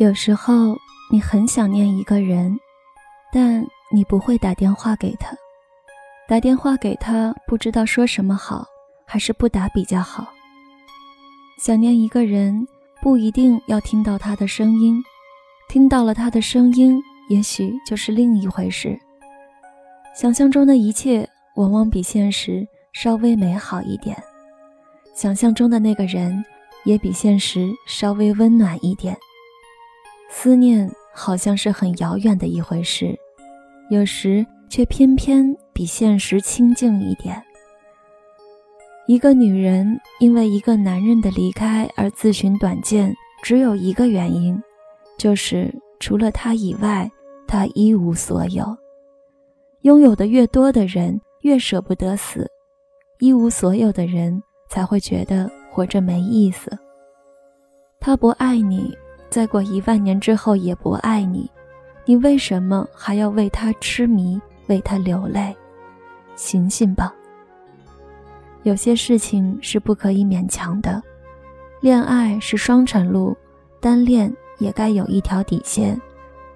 有时候你很想念一个人，但你不会打电话给他。打电话给他，不知道说什么好，还是不打比较好。想念一个人，不一定要听到他的声音，听到了他的声音，也许就是另一回事。想象中的一切，往往比现实稍微美好一点。想象中的那个人，也比现实稍微温暖一点。思念好像是很遥远的一回事，有时却偏偏比现实亲近一点。一个女人因为一个男人的离开而自寻短见，只有一个原因，就是除了他以外，她一无所有。拥有的越多的人，越舍不得死；一无所有的人，才会觉得活着没意思。他不爱你。再过一万年之后也不爱你，你为什么还要为他痴迷，为他流泪？醒醒吧！有些事情是不可以勉强的，恋爱是双程路，单恋也该有一条底线，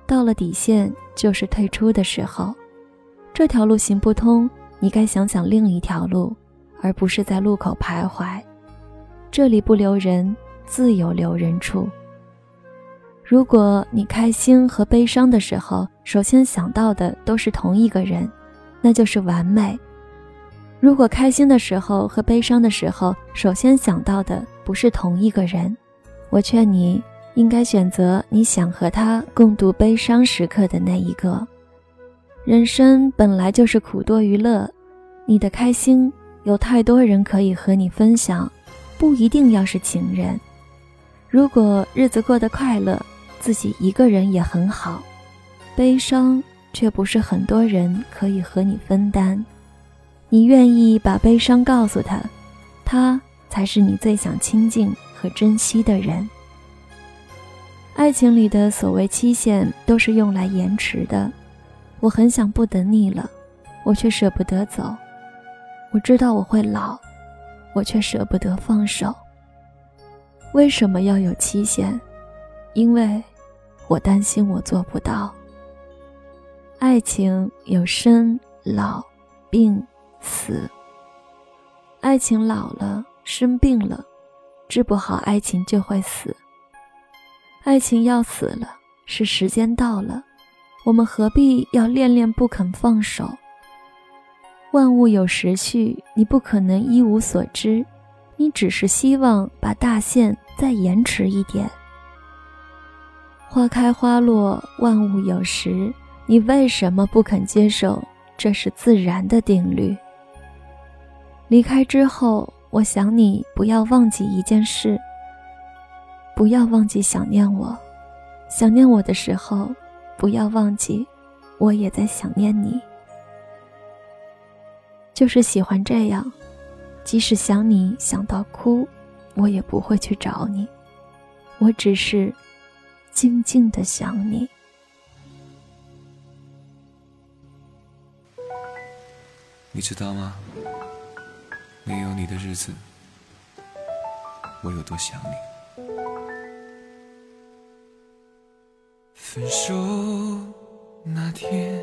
到了底线就是退出的时候。这条路行不通，你该想想另一条路，而不是在路口徘徊。这里不留人，自有留人处。如果你开心和悲伤的时候，首先想到的都是同一个人，那就是完美；如果开心的时候和悲伤的时候，首先想到的不是同一个人，我劝你应该选择你想和他共度悲伤时刻的那一个。人生本来就是苦多于乐，你的开心有太多人可以和你分享，不一定要是情人。如果日子过得快乐，自己一个人也很好，悲伤却不是很多人可以和你分担。你愿意把悲伤告诉他，他才是你最想亲近和珍惜的人。爱情里的所谓期限都是用来延迟的。我很想不等你了，我却舍不得走。我知道我会老，我却舍不得放手。为什么要有期限？因为。我担心我做不到。爱情有生老病死，爱情老了生病了，治不好爱情就会死。爱情要死了，是时间到了，我们何必要恋恋不肯放手？万物有时序，你不可能一无所知，你只是希望把大限再延迟一点。花开花落，万物有时。你为什么不肯接受？这是自然的定律。离开之后，我想你不要忘记一件事。不要忘记想念我，想念我的时候，不要忘记，我也在想念你。就是喜欢这样，即使想你想到哭，我也不会去找你。我只是。静静的想你，你知道吗？没有你的日子，我有多想你。分手那天，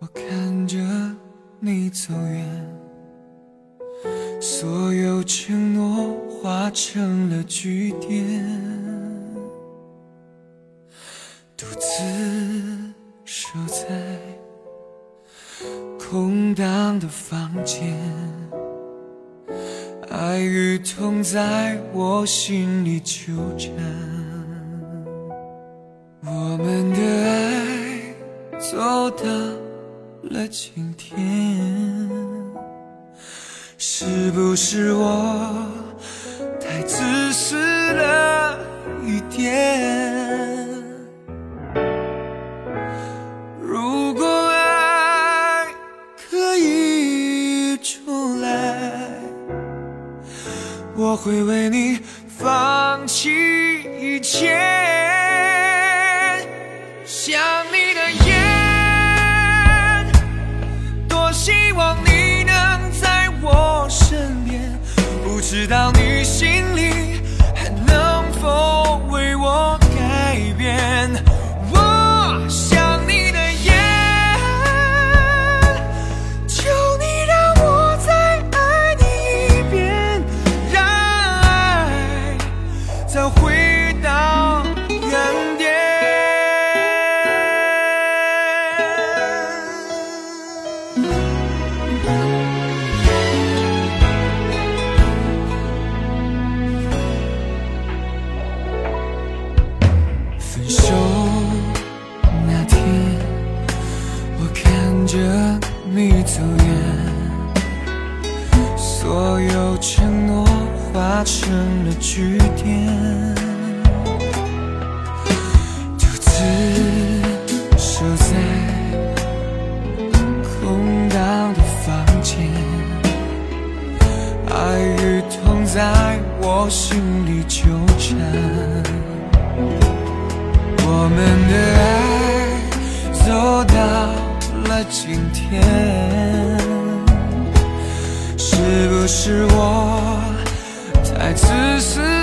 我看着你走远，所有承诺化成了句点。在我心里纠缠。我们的爱走到了今天，是不是我为你放弃一切，想你的夜，多希望你能在我身边，不知道你成了句点，独自守在空荡的房间，爱与痛在我心里纠缠，我们的爱走到了今天。是不是我爱自私